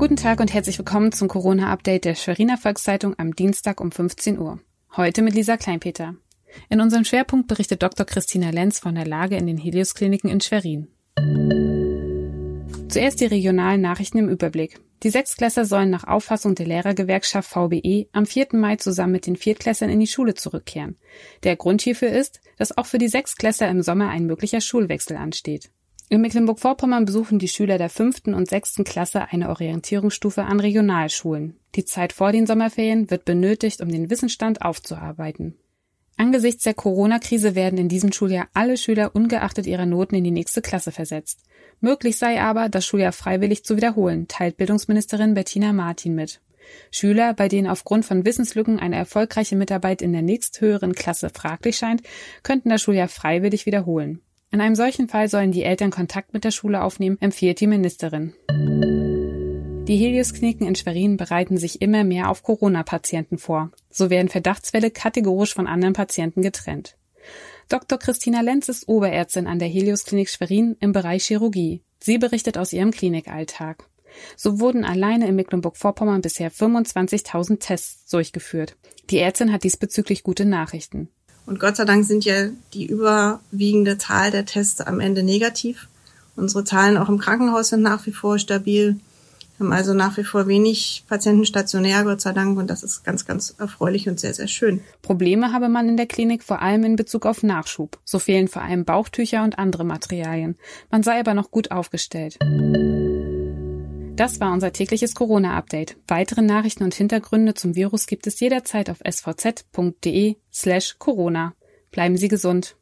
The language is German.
Guten Tag und herzlich willkommen zum Corona-Update der Schweriner Volkszeitung am Dienstag um 15 Uhr. Heute mit Lisa Kleinpeter. In unserem Schwerpunkt berichtet Dr. Christina Lenz von der Lage in den Helios-Kliniken in Schwerin. Zuerst die regionalen Nachrichten im Überblick. Die Sechstklässler sollen nach Auffassung der Lehrergewerkschaft VBE am 4. Mai zusammen mit den Viertklässlern in die Schule zurückkehren. Der Grund hierfür ist, dass auch für die Sechstklässler im Sommer ein möglicher Schulwechsel ansteht. In Mecklenburg-Vorpommern besuchen die Schüler der fünften und sechsten Klasse eine Orientierungsstufe an Regionalschulen. Die Zeit vor den Sommerferien wird benötigt, um den Wissensstand aufzuarbeiten. Angesichts der Corona-Krise werden in diesem Schuljahr alle Schüler ungeachtet ihrer Noten in die nächste Klasse versetzt. Möglich sei aber, das Schuljahr freiwillig zu wiederholen, teilt Bildungsministerin Bettina Martin mit. Schüler, bei denen aufgrund von Wissenslücken eine erfolgreiche Mitarbeit in der nächsthöheren Klasse fraglich scheint, könnten das Schuljahr freiwillig wiederholen. In einem solchen Fall sollen die Eltern Kontakt mit der Schule aufnehmen, empfiehlt die Ministerin. Die Helios-Kliniken in Schwerin bereiten sich immer mehr auf Corona-Patienten vor. So werden Verdachtsfälle kategorisch von anderen Patienten getrennt. Dr. Christina Lenz ist Oberärztin an der Helios-Klinik Schwerin im Bereich Chirurgie. Sie berichtet aus ihrem Klinikalltag. So wurden alleine in Mecklenburg-Vorpommern bisher 25.000 Tests durchgeführt. Die Ärztin hat diesbezüglich gute Nachrichten. Und Gott sei Dank sind ja die überwiegende Zahl der Tests am Ende negativ. Unsere Zahlen auch im Krankenhaus sind nach wie vor stabil. Wir haben also nach wie vor wenig Patienten stationär, Gott sei Dank, und das ist ganz, ganz erfreulich und sehr, sehr schön. Probleme habe man in der Klinik vor allem in Bezug auf Nachschub. So fehlen vor allem Bauchtücher und andere Materialien. Man sei aber noch gut aufgestellt. Das war unser tägliches Corona-Update. Weitere Nachrichten und Hintergründe zum Virus gibt es jederzeit auf svz.de slash Corona. Bleiben Sie gesund.